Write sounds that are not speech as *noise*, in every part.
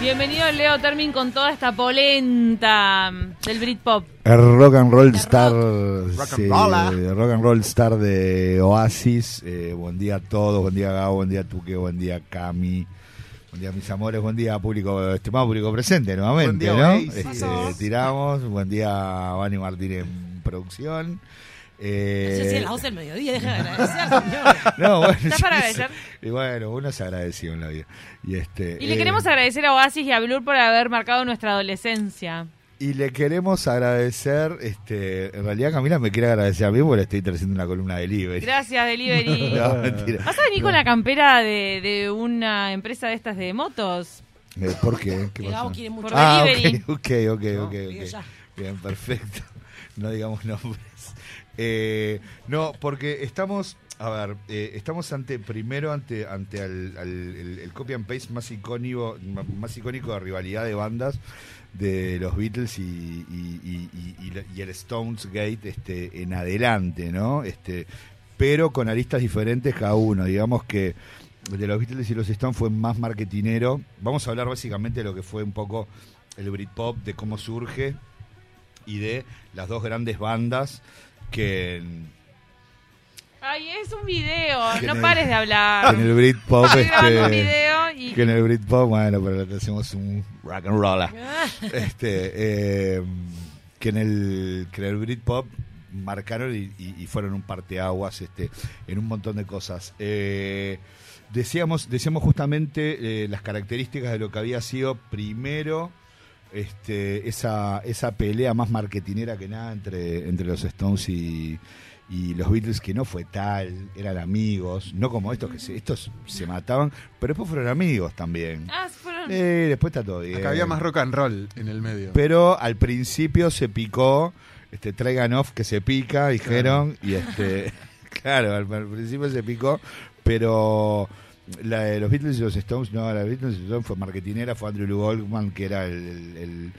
Bienvenido Leo Termin con toda esta polenta del Britpop. El rock and roll star, Rock sí, and roll, ah. el rock and roll star de Oasis. Eh, buen día a todos, buen día Gabo, buen día Tuque, buen día Cami, buen día mis amores, buen día público, estimado público presente nuevamente, Buen día, ¿no? Este, tiramos, buen día Vani Martín en producción. Eh, Yo sí, a las 12 del mediodía, deja de agradecer, señor. *laughs* no, bueno, ¿Está yo para sé. agradecer? Y bueno, uno se agradeció en la vida. Y, este, Y le eh, queremos agradecer a Oasis y a Blur por haber marcado nuestra adolescencia. Y le queremos agradecer, este, en realidad Camila me quiere agradecer a mí porque le estoy trayendo una columna de delivery. Gracias, Delivery. *laughs* No, mentira. ¿Vas a venir con la campera de, de una empresa de estas de motos? Eh, ¿Por qué? ¿Qué Que Gabo pasó? quiere mucho. Por Ah, delivery. ok, ok, ok. Bien, perfecto. No digamos nombres. Eh, no, porque estamos, a ver, eh, estamos ante, primero ante, ante al- el, copy and paste más icónico, más icónico de rivalidad de bandas de los Beatles y, el Stones Gate este, en adelante, ¿no? Este, pero con aristas diferentes cada uno. Digamos que de los Beatles y los Stones fue más marketinero. Vamos a hablar básicamente de lo que fue un poco el Britpop, de cómo surge y de las dos grandes bandas que Ay, es un video, no el- pares de hablar. que en el Britpop un este, video y... que en el Britpop, bueno, pero le hacemos un rock and roll. Ah, este, eh, que en el que en el Britpop marcaron y, y- y fueron un parteaguas este, en un montón de cosas. Eh, decíamos, decíamos justamente eh, las características de lo que había sido primero este, esa, esa pelea más marketinera que nada entre, entre los Stones y, y los Beatles, que no fue tal, eran amigos, no como estos que se, estos se mataban, pero después fueron amigos también. Ah, fueron... Eh, después está todo bien. Acá había más rock and roll en el medio. Pero al principio se picó, este, traigan off que se pica, dijeron, y este, *laughs* claro, al, al principio se picó, pero la de los Beatles y los Stones, no, la de los Beatles y los Stones fue marketinera, fue Andrew Goldman, que era el,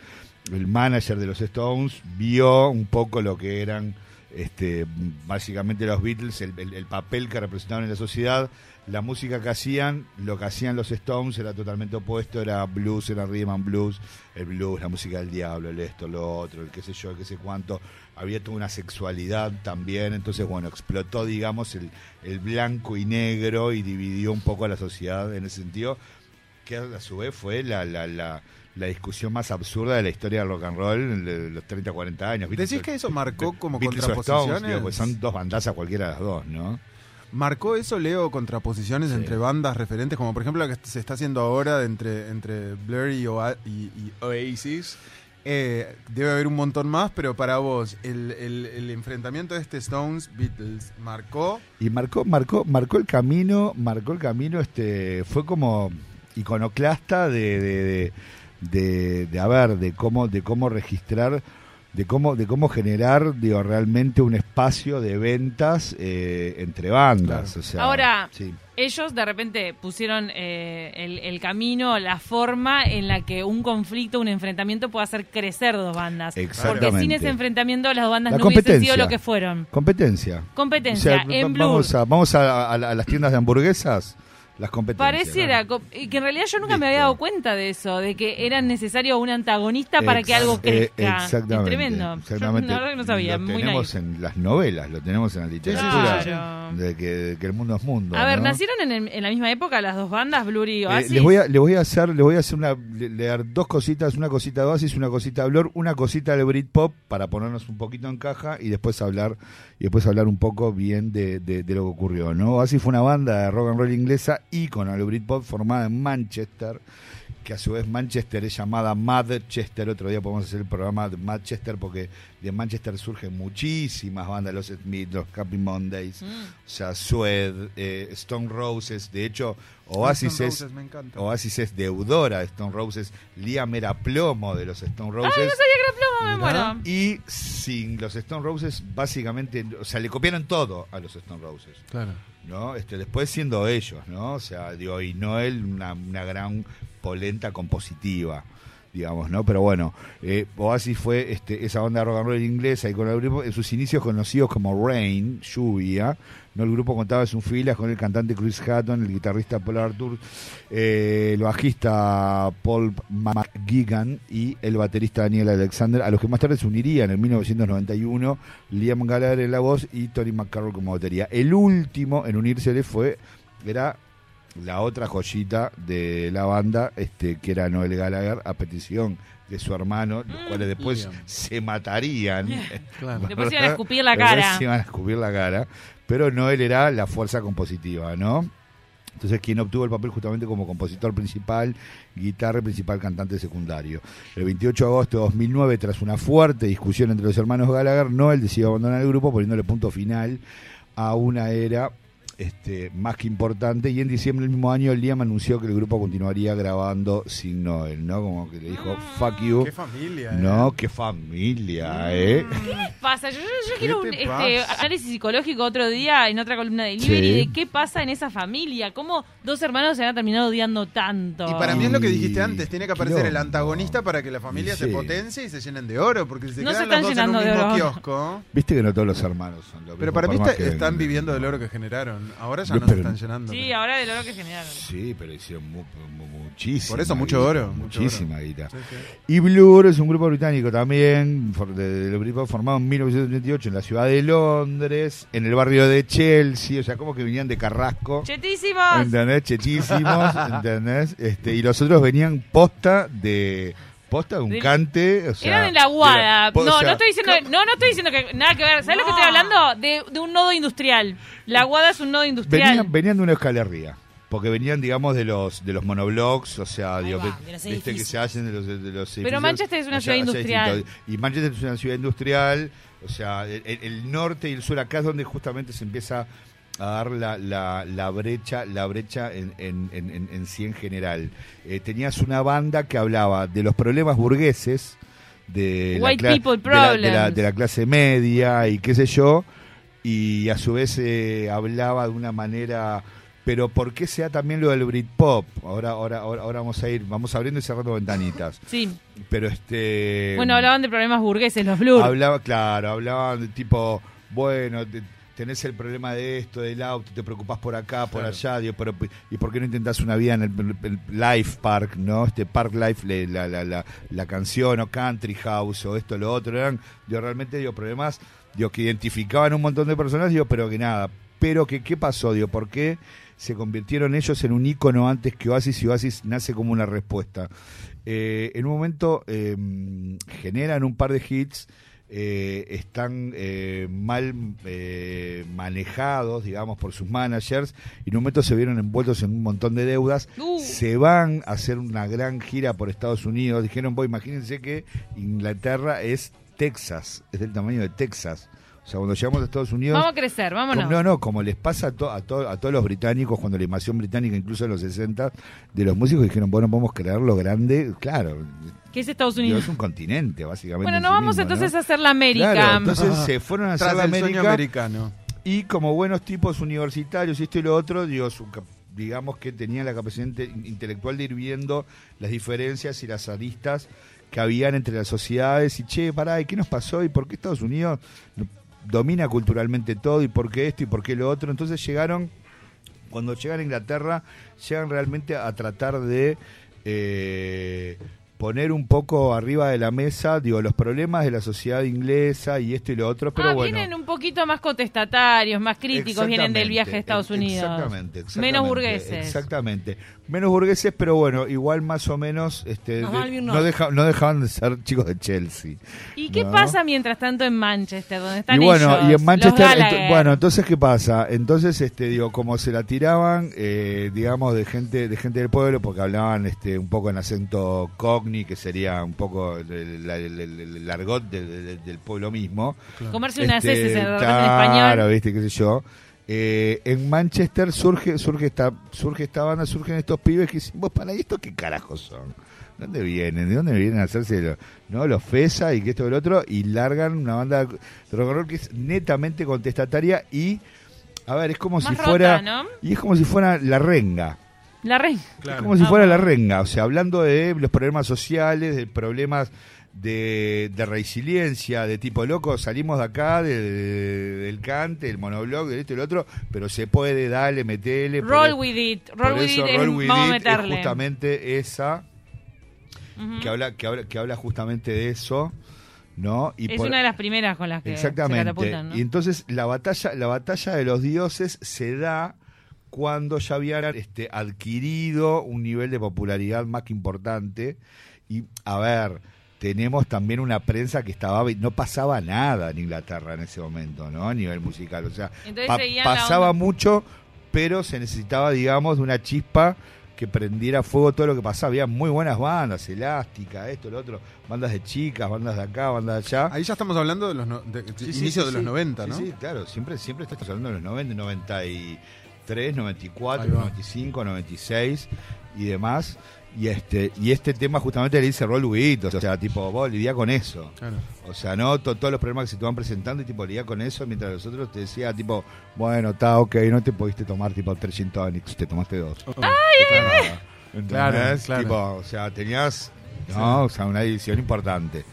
el- manager de los Stones, vio un poco lo que eran este, básicamente los Beatles, el, el- el papel que representaban en la sociedad, la música que hacían, lo que hacían los Stones era totalmente opuesto, era blues, era rhythm blues, el blues, la música del diablo, el esto, lo otro, el qué sé yo, el qué sé cuánto, había toda una sexualidad también, entonces bueno, explotó digamos el, blanco y negro y dividió un poco a la sociedad en ese sentido, que a su vez fue la, la discusión más absurda de la historia del rock and roll de los 30, 40 años. ¿Decís que eso marcó como Beatles Stones, contraposiciones? digo, pues son dos bandazas cualquiera de las dos, ¿no? ¿Marcó eso, Leo, contraposiciones Sí. entre bandas referentes, como por ejemplo la que se está haciendo ahora entre, entre Blur y, Oa- y- y Oasis? Eh, debe haber un montón más, pero para vos, el, el- el enfrentamiento de este Stones-Beatles marcó... Y marcó, marcó, marcó el camino, marcó el camino, este, fue como iconoclasta de, de, de, de, de, a ver, de cómo, de cómo registrar, de cómo, de cómo generar, digo, realmente un espacio de ventas eh, entre bandas. Claro. O sea, Ahora, sí. ellos de repente pusieron eh, el, el camino, la forma en la que un conflicto, un enfrentamiento puede hacer crecer dos bandas. Porque Exactamente. sin ese enfrentamiento las dos bandas La no hubiesen sido lo que fueron. competencia. Competencia, O sea, en va- Blur. vamos, a, vamos a, a las tiendas de hamburguesas, las competencias. Pareciera, co- y que en realidad yo nunca me había Listo. dado cuenta de eso, de que era necesario un antagonista para que Ex- algo eh, crezca. exactamente. Es tremendo. Exactamente. Yo la verdad que no sabía, Lo muy tenemos en las novelas, lo tenemos en la literatura. Claro. De, que, de que el mundo es mundo. A ver, ¿no? ¿nacieron en, el- en la misma época las dos bandas, Blur y Eh, Oasis? les voy a les voy a hacer les voy a hacer una le- leer dos cositas una cosita de Oasis una cosita de Blur una cosita de Britpop para ponernos un poquito en caja y después hablar y después hablar un poco bien de, de- de lo que ocurrió no Oasis fue una banda de rock and roll inglesa ícono del Britpop formada en Manchester que a su vez Manchester es llamada Madchester. Otro día podemos hacer el programa de Manchester porque de Manchester surgen muchísimas bandas, los Smith, los Happy Mondays, Mm. o sea, Sued, eh, Stone Roses. De hecho, Oasis Stone es Roses, me encanta. Oasis es deudora de Stone Roses. Liam era plomo de los Stone Roses. Ay, no sabía que era plomo, me muero. Y sin los Stone Roses, básicamente, o sea, le copiaron todo a los Stone Roses. Claro. ¿No? Este, después siendo ellos, ¿no? O sea, digo, y Noel, una, una gran polenta compositiva. digamos, ¿no? Pero bueno, eh, Oasis fue este, esa de rock and roll inglesa y con el en sus inicios conocidos como Rain, lluvia, ¿no? El grupo contaba sus filas con el cantante Chris Hatton, el guitarrista Paul Arthur, eh, el bajista Paul McGuigan y el baterista Daniel Alexander, a los que más tarde se unirían en 1991 Liam Gallagher en la voz y Tony McCarroll como batería. El último en unirse fue, era la otra joyita de la banda, este, que era Noel Gallagher, a petición de su hermano, los cuales después se matarían. *laughs* Después iban a escupir la cara. iban a escupir la cara. Pero Noel era la fuerza compositiva, ¿no? Entonces, quien obtuvo el papel justamente como compositor principal, guitarra principal cantante secundario. El 28 de agosto de 2009, tras una fuerte discusión entre los hermanos Gallagher, Noel decidió abandonar el grupo poniéndole punto final a una era este, más que importante. Y en diciembre del mismo año, Liam anunció que el grupo continuaría grabando sin Noel, ¿no? Como que le dijo, ah, fuck you. Qué familia, No, eh. qué familia, ¿eh? ¿Qué les pasa? Yo, yo- yo quiero un este, análisis psicológico otro día en otra columna de Liberty Sí. de qué pasa en esa familia. ¿Cómo dos hermanos se han terminado odiando tanto? Y para mí es lo que dijiste antes, tiene que aparecer el antagonista para que la familia se potencie y se llenen de oro, porque si se No se quedan los están dos en llenando un de mismo oro. kiosco. Viste que no todos los hermanos son lo Pero para mí está- están viviendo del oro que generaron. Ahora ya no pero- están llenando. Sí, ahora del oro que generaron. Sí, pero hicieron mu- mu- muchísima. Por eso, mucho guita, oro, mucho Muchísima oro. guita. Sí, sí. Y Blur es un grupo británico también, for- de- del grupo formado en 1938 en la ciudad de Londres, en el barrio de Chelsea, o sea, como que venían de Carrasco. ¡Chetísimos! ¿Entendés? Chetísimos, *laughs* ¿entendés? Este, y los otros venían posta de posta de un cante, o sea, Eran en la Guada. no, sea, no estoy diciendo, no, no estoy diciendo que nada que ver. ¿Sabes lo que estoy hablando? De, de un nodo industrial. La Guada es un nodo industrial. venían, venían de una escalerría. Porque venían, digamos, de los de los monoblocks, o sea, Ahí digo, va, ve- de los viste que se hacen de los, de los edificios. Pero Manchester es una ciudad sea, industrial. Y Manchester es una ciudad industrial, o sea, el, el- el norte y el sur acá es donde justamente se empieza a dar la, la, la brecha la brecha en, en, en, en- sí en general. Eh, tenías una banda que hablaba de los problemas burgueses, de, la, White people de la- de la- problems. de la clase media y qué sé yo, y a su vez eh, hablaba de una manera pero ¿por qué se da también lo del Britpop? Ahora, ahora, ahora, ahora vamos a ir, vamos abriendo y cerrando ventanitas. Sí. Pero este Bueno, hablaban de problemas burgueses, los Blur. hablaba, claro, hablaban de tipo, bueno, te- tenés el problema de esto, del auto, te preocupás por acá, por Claro. allá, digo, pero ¿y por qué no intentás una vida en el, el Life Park, no? Este Park Life, la, la, la, la canción o Country House o esto, lo otro, eran, digo, realmente, digo, problemas, digo, que identificaban un montón de personas, digo, pero que nada, pero que, ¿qué pasó, digo, por qué se convirtieron ellos en un ícono antes que Oasis y Oasis nace como una respuesta? Eh, en un momento eh, generan un par de hits, eh, están eh, mal eh, manejados, digamos, por sus managers, y en un momento se vieron envueltos en un montón de deudas, Uh. se van a hacer una gran gira por Estados Unidos, dijeron, voy, imagínense que Inglaterra es Texas, es del tamaño de Texas. O sea, cuando llegamos a Estados Unidos... Vamos a crecer, vámonos. Como- no, no, como les pasa a, to- a, to- a todos los británicos cuando la invasión británica, incluso en los 60, de los músicos dijeron, bueno, podemos creer lo grande, claro, ¿Qué es Estados digo, Unidos? es un continente, básicamente. Bueno, en no sí vamos mismo, entonces ¿no? a hacer la América. Claro, entonces Ah, *laughs* se fueron a hacer la el sueño América americano. y como buenos tipos universitarios y esto y lo otro, digo, su digamos que tenían la capacidad inte- intelectual de ir viendo las diferencias y las aristas que habían entre las sociedades y che, pará, ¿y qué nos pasó? ¿Y por qué Estados Unidos domina culturalmente todo? ¿Y por qué esto? ¿Y por qué lo otro? Entonces llegaron, cuando llegan a Inglaterra, llegan realmente a tratar de... eh, poner un poco arriba de la mesa, digo, los problemas de la sociedad inglesa y esto y lo otro, pero ah, bueno. vienen un poquito más contestatarios, más críticos, vienen del viaje a Estados Unidos. Exactamente, exactamente. Menos burgueses. Exactamente. Menos burgueses, pero bueno, igual más o menos este, de- no, deja- no dejaban de ser chicos de Chelsea. ¿Y qué ¿no? pasa mientras tanto en Manchester, donde están y bueno, ellos? y en Manchester, los bueno, entonces qué pasa? Entonces, este, digo, como se la tiraban, eh, digamos, de gente, de gente del pueblo, porque hablaban, este, un poco en acento que sería un poco el, el- el- el- el argot del- pueblo mismo. Comerse unas Este, heces en, claro, español. viste, qué sé yo. Eh, en Manchester surge surge esta surge esta banda, surgen estos pibes que dicen, vos para ¿y esto qué carajos son? ¿De dónde vienen? ¿De dónde vienen a hacerse lo- no los FESA y que esto y lo otro? Y largan una banda de rock and roll que es netamente contestataria y a ver, es como Más si rota, fuera ¿no? y es como si fuera la renga. La renga. Es como si fuera la renga, o sea, hablando de los problemas sociales, de problemas de, de resiliencia, de tipo loco, salimos de acá, de- de- del cante, del monoblog, de esto y lo otro, pero se puede, dale, metele. por Roll e- with it. por Roll with eso it. es- Roll With vamos a meterle. es justamente esa que habla, que habla, que habla justamente de eso, ¿no? Y es por- una de las primeras con las que se Exactamente. catapultan, ¿no? Y entonces la batalla, la batalla de los dioses se da cuando ya habían este, adquirido un nivel de popularidad más que importante. Y a ver, tenemos también una prensa que estaba no pasaba nada en Inglaterra en ese momento, ¿no? A nivel musical, o sea, pa- pasaba mucho, pero se necesitaba, digamos, de una chispa que prendiera fuego todo lo que pasaba. Había muy buenas bandas, Elástica, esto, lo otro, bandas de chicas, bandas de acá, bandas de allá. Ahí ya estamos hablando de los no- de- Sí, sí, inicio sí, de los sí. 90, Sí, ¿no? Sí, claro, siempre, siempre estás hablando de los 90, 93, 94, Ahí va. 95, 96 y demás. Y este y este tema justamente le dice It, o sea, tipo, vos lidia con eso. Claro. O sea, no To- todos los problemas que se te van presentando y tipo lidia con eso, mientras los otros te decía tipo, bueno, está ok, no te pudiste tomar tipo 300 Onyx, te tomaste dos. ¡Ay, Claro, claro. Tipo, o sea, tenías, no, o sea, una edición importante.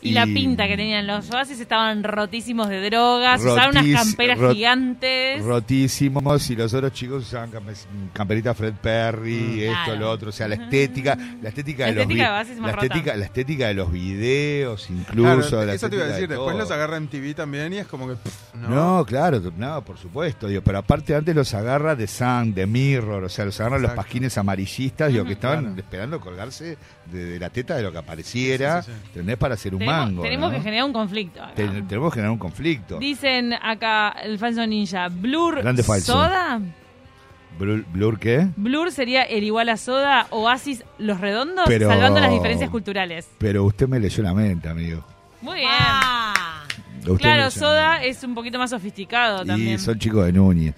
Y, la pinta que tenían los oasis estaban rotísimos de drogas, usaban unas Rotis- camperas rot- gigantes. rotísimos y los otros chicos usaban campe- camperita Fred Perry, Mm. esto, Claro. lo otro, o sea, la estética, la estética La de los estética de la estética, la estética de los videos incluso, Claro, la eso te iba a decir, de después los agarra en TV también y es como que... pff, no. No, claro, no, por supuesto, digo, pero aparte antes los agarra de Sun, de Mirror, o sea, los agarran los pasquines amarillistas, digo, que estaban Claro. esperando colgarse de, de la teta de lo que apareciera, Sí, sí, sí. ¿entendés? Para hacer un mango. tenemos ¿no? que generar un conflicto. acá. Ten- tenemos que generar un conflicto. Dicen acá el falso ninja, Blur Grande falso. Soda. Blur, Blur, ¿qué? Blur sería el igual a Soda, Oasis Los Redondos, Pero- salvando las diferencias culturales. Pero usted me leyó la mente, amigo. Muy bien. Ah, Claro, Soda es un poquito más sofisticado también. Y son chicos de Núñez.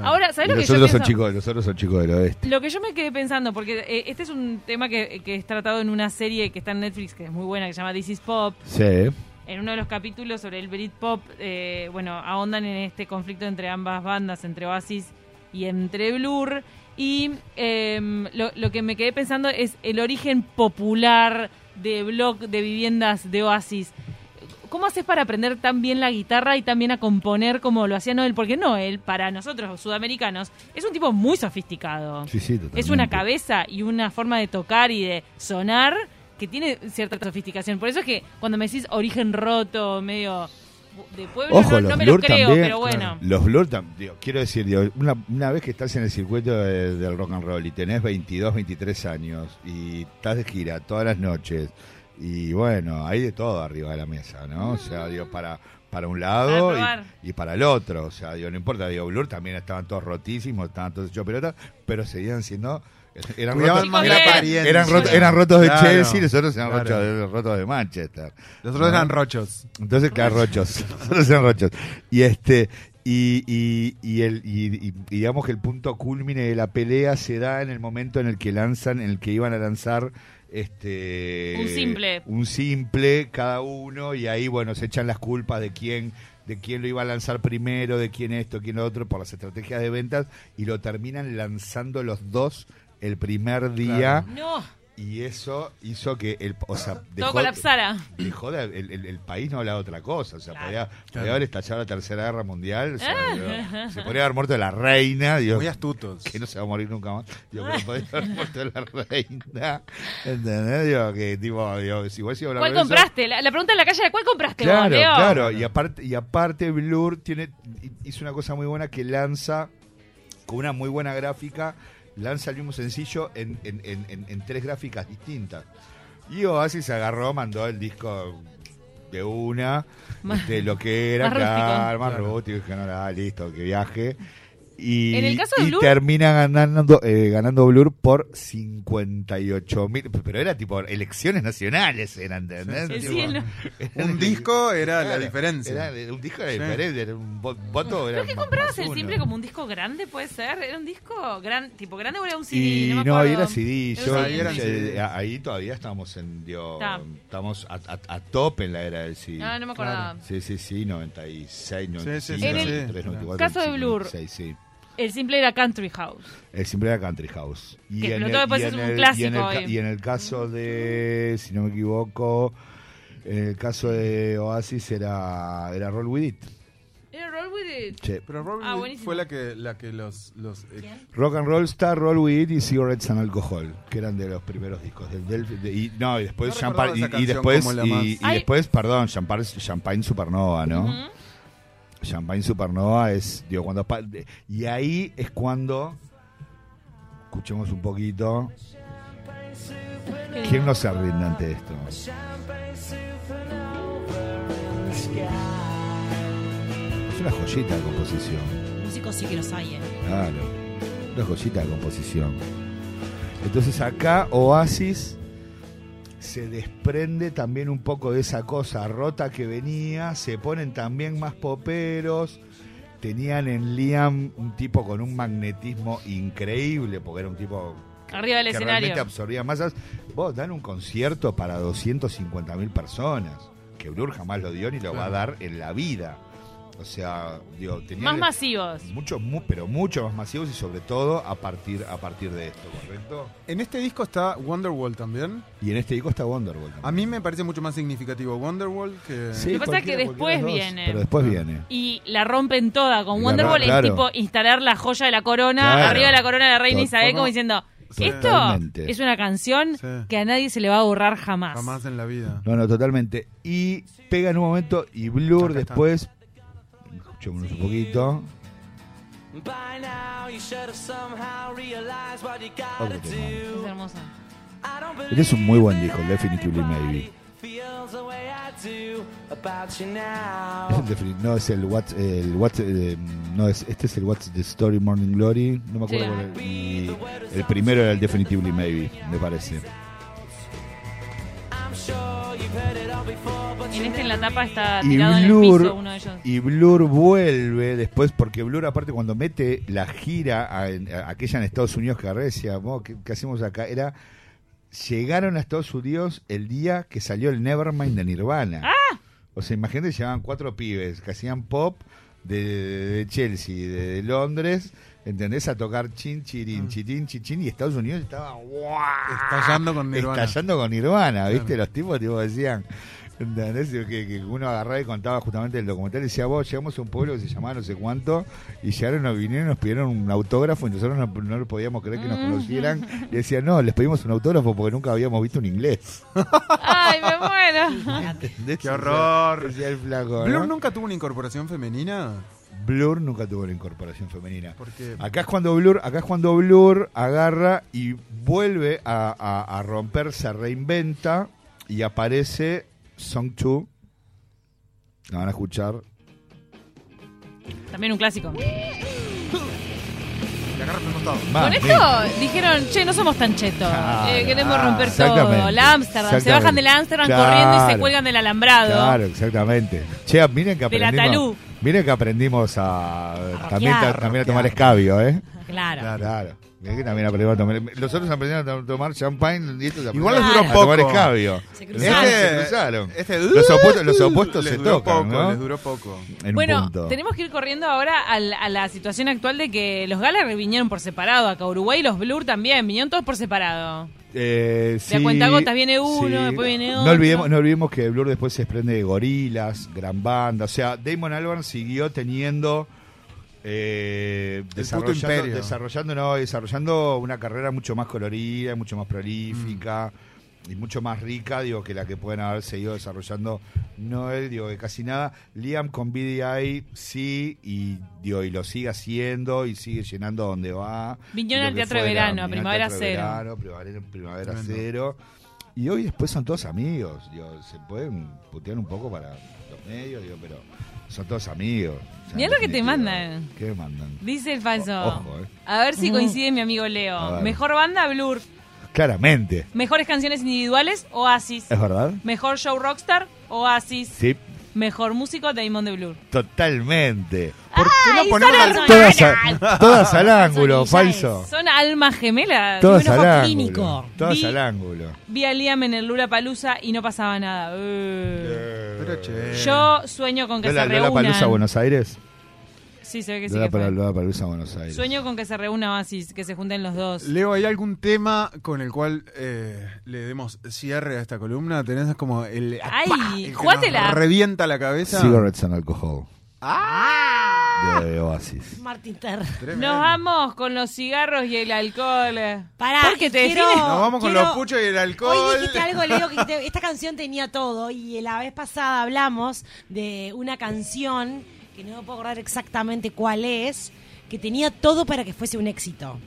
Ahora, ¿sabes lo que yo son chicos, los otros son chicos del oeste. Lo que yo me quedé pensando, porque eh, este es un tema que, que es tratado en una serie que está en Netflix, que es muy buena, que se llama This is Pop. Sí. En uno de los capítulos sobre el Britpop, eh, bueno, ahondan en este conflicto entre ambas bandas, entre Oasis y entre Blur. Y em, lo, lo que me quedé pensando es el origen popular de blog de viviendas de Oasis. ¿Cómo haces para aprender tan bien la guitarra y también a componer como lo hacía Noel? Porque Noel, para nosotros los sudamericanos, es un tipo muy sofisticado. Sí, sí, totalmente. Es una cabeza y una forma de tocar y de sonar que tiene cierta sofisticación. Por eso es que cuando me decís origen roto, medio de pueblo, Ojo, no, los no me lo creo, también, pero bueno. Los Blur, tam- digo, quiero decir, digo, una, una vez que estás en el circuito de- del rock and roll y tenés 22, 23 años y estás de gira todas las noches y bueno, hay de todo arriba de la mesa, ¿no? O sea, digo, para para un lado y, y para el otro, o sea, digo, no importa, digo, Blur también estaban todos rotísimos, estaban todos hechos pelota, pero seguían siendo eran rotos, apariencia. eran, rotos, eran rotos de Claro, Chelsea y los otros eran claro. rotos, de, rotos de Manchester. Los otros ¿no? eran rochos. Entonces, claro, rochos. *laughs* Nosotros eran rochos. Y este. Y, y, y el, y, y- y digamos que el punto culmine de la pelea se da en el momento en el que lanzan, en el que iban a lanzar este Un simple. un simple cada uno y ahí bueno se echan las culpas de quién de quién lo iba a lanzar primero, de quién esto, quién lo otro por las estrategias de ventas y lo terminan lanzando los dos el primer día No, y eso hizo que el o sea todo dejó, colapsara. dejó de- el, el- el país no hablaba de otra cosa. O sea, Claro. podía, podía Claro. haber estallado la tercera guerra mundial. o sea, Ah. digo, se podría haber muerto la reina. Digo, Muy astutos. que no se va a morir nunca más. Digo, pero podría haber muerto la reina. ¿Entendés? Digo, que tipo, digo, si vos ibas a hablar ¿Cuál eso- compraste? La, la pregunta en la calle era ¿cuál compraste vos, Claro, Leo? claro. Y aparte, y aparte Blur tiene, hizo una cosa muy buena que lanza con una muy buena gráfica, lanza el mismo sencillo en, en, en, en- en tres gráficas distintas. Y Oasis se agarró, mandó el disco de una, Más- este, lo que era, *laughs* más claro, más Claro. rústico, dije, no, nada, listo, que viaje. Y, En el caso de y Blur- termina ganando, eh, ganando Blur por 58 mil, pero era tipo elecciones nacionales, eran, ¿entendés? El Tipo, cielo. *laughs* Un disco era la Claro, diferencia. Era, un disco era Sí. diferente, era un vo- voto. Era ¿Pero que más- comprabas el simple como un disco grande, puede ser? ¿Era un disco gran, tipo grande o era un CD? Y no, me no, ahí era CD. Era Yo, Ahí era eh, ahí todavía estamos en. digo, estamos a, a, a tope en la era del CD. Ah, no me acordaba. Sí, sí, sí, 96, 95, sí, sí, En el 93, 94, caso de 95, Blur, 96, sí. El simple era Country House. El simple era Country House. Y Que en explotó después y es en un el- clásico Y en, el, y en el caso de, si no me equivoco, en el caso de Oasis era, era Roll With It. Era Roll With It. Sí. Pero Robin Ah, buenísimo. fue la que, la que los... los eh, Rock and Roll Star, Roll With It y Cigarettes and Alcohol, que eran de los primeros discos del Delphi. de- y, no, y después No Champagne, y, y después, y, después, perdón, Champagne, Champagne Supernova, ¿no? Ujú. Champagne Supernova es, digo, cuando... Y ahí es cuando, escuchemos un poquito, ¿quién no se rinde ante esto? Es una joyita de composición. Músicos sí que los hay, ¿eh? Claro, una joyita de composición. Entonces acá Oasis se desprende también un poco de esa cosa rota que venía, se ponen también más poperos, tenían en Liam un tipo con un magnetismo increíble, porque era un tipo que- Arriba del que escenario. realmente absorbía masas. Vos dan un concierto para 250 mil personas, que Blur jamás lo dio ni lo va a dar en la vida. O sea, digo, tenían Más masivos. muchos, mu- pero mucho más masivos y sobre todo a partir a partir de esto, ¿correcto? En este disco está Wonderwall también. Y en este disco está Wonderwall. también. A mí me parece mucho más significativo Wonderwall que... Sí, Lo que pasa es que cualquiera- después cualquiera de los dos, viene. Pero después viene. Y la rompen toda. Con la Wonderwall es tipo instalar la joya de la corona Claro. arriba de la corona de la reina Tot- Isabel, como ¿cómo? diciendo: Esto Totalmente. es una canción Sí. que a nadie se le va a borrar jamás. Jamás en la vida. No, no, totalmente. Y pega en un momento y Blur Acá está. después. Escuchémonos un poquito. By now, you should have somehow realized what you gotta Otro tema. do. Es hermosa. I don't Este es un muy buen disco, believe Definitively Maybe. Feels the way I do about you Es el now. defini- no es el What's, el What's eh, no es este es el What's the Story Morning Glory, no me acuerdo Sí. cuál era, y el primero era el Definitively Maybe, me parece. I'm sure En este en la tapa está Y tirado en el Blur- piso uno de ellos. Y Blur vuelve después, porque Blur, aparte, cuando mete la gira a, a- aquella en Estados Unidos que decía, "Vos, ¿qué, qué hacemos acá? Era. Llegaron a Estados Unidos el día que salió el Nevermind de Nirvana. O sea, imagínate, llevaban cuatro pibes que hacían pop de, de Chelsea, de, de Londres, ¿entendés? A tocar chin, chirin, chitin, chichín, y Estados Unidos estaba ¡guau! Estallando con Nirvana. Estallando con Nirvana, ¿viste? Claro. Los tipos tipo, decían, ¿entendés? Que, que uno agarraba y contaba justamente el documental y decía, vos, llegamos a un pueblo que se llamaba no sé cuánto, y llegaron, nos vinieron, nos pidieron un autógrafo y nosotros no, no lo podíamos creer que nos conocieran. Y decían, no, les pedimos un autógrafo porque nunca habíamos visto un inglés. ¡Ay, me muero! *laughs* ¿Entendés? ¡Qué horror! Decía el flaco, ¿Blur ¿no? nunca tuvo una incorporación femenina? Blur nunca tuvo la incorporación femenina. Porque Acá es cuando Blur, acá es cuando Blur agarra y vuelve a, a- a romper, se reinventa y aparece Song 2. La van a escuchar. También un clásico. Más, Con esto dijeron, che, no somos tan chetos. Claro, Eh, queremos romper todo. La Amsterdam. Se bajan de la Amsterdam Claro. corriendo y se cuelgan del alambrado. Claro, exactamente. Che, miren que De la aprendimos. talú. Miren que aprendimos a, también, rockear. también a tomar escabio, ¿eh? Claro. Claro. Miren que también a tomar. Los otros aprendieron a tomar champagne y estos Igual les aprendieron duró a tomar poco. escabio. Se Este, cruzaron. se cruzaron. este- Los opuestos, los opuestos les se duró tocan, poco, ¿no? les duró poco. En un Bueno, punto. tenemos que ir corriendo ahora al- a la situación actual de que los Gallagher vinieron por separado. Acá Uruguay y los Blur también. Vinieron todos por separado. Eh, De a cuentagotas viene uno, después viene no otro. Olvidemos, no olvidemos que Blur después se desprende de Gorilas, gran banda. O sea, Damon Albarn siguió teniendo. Eh, desarrollando, imperio. desarrollando, no, desarrollando una carrera mucho más colorida, mucho más prolífica y mucho más rica, digo, que la que pueden haber seguido desarrollando Noel, digo, que casi nada. Liam con BDI sí, y digo, y lo sigue haciendo y sigue llenando donde va. Lo al Teatro de Verano, Primavera Cero. Verano, primavera, primavera Tremendo. cero. Y hoy después son todos amigos. Digo, se pueden putear un poco para los medios, digo, pero son todos amigos. O sea, Mirá en lo que te mandan. ¿Qué mandan? Dice el falso. O- ojo, eh. A ver si coincide mi amigo Leo. Mejor banda, Blur. Claramente. Mejores canciones individuales, Oasis. ¿Es verdad? Mejor show rockstar, Oasis. Sí, Mejor músico, Damon de Blur. totalmente. ¿Por qué no ¡Ay, ponemos son al-! Todas, a- todas al ángulo, Son falso. Son almas gemelas. Todas un al ángulo. clínico. Todas Vi- al ángulo. Vi a Liam en el Lula Palusa y no pasaba nada. Eh. Pero che. Yo sueño con que ¿Lola, se Lola reúnan. Palusa, Buenos Aires? Sí, se ve que sí Lola que fue. para Lola Palusa Buenos Aires. Sueño con que se reúna Oasis, que se junten los dos. Leo, ¿hay algún tema con el cual eh, le demos cierre a esta columna? ¿Tenés como el. Ay, el que nos revienta la cabeza? Cigarettes and Alcohol. ¡Ah! De Oasis. Martín Ter. Tremendo. Nos vamos con los cigarros y el alcohol. Pará, Porque te quiero-. Nos vamos con quiero- los puchos y el alcohol. Hoy dijiste algo, Leo, que te- esta canción tenía todo. Y la vez pasada hablamos de una canción, que no puedo acordar exactamente cuál es, que tenía todo para que fuese un éxito.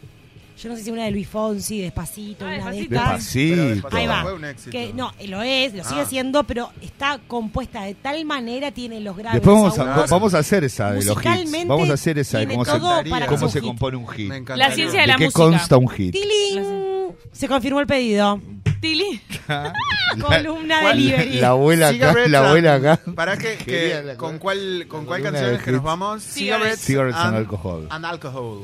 Yo no sé si una de Luis Fonsi, Despacito, Ah, una de estas. Despacito. Despacito Ahí va. fue un éxito. Que, no, lo es, lo sigue Ah. siendo, pero está compuesta de tal manera, tiene los graves. Después vamos a, vamos a hacer esa de los hits. Vamos a hacer esa de cómo se, cómo se sea un hit. compone un hit. La ciencia de ¿De la qué música. consta un hit? ¡Tiling! Se confirmó el pedido. Tili. *laughs* Columna ¿Cuál? delivery. La abuela acá, la abuela and- acá. ¿Para Que- ¿Con cuál, con cuál canciones de que nos vamos? Cigarettes. Cigarettes and alcohol. And alcohol.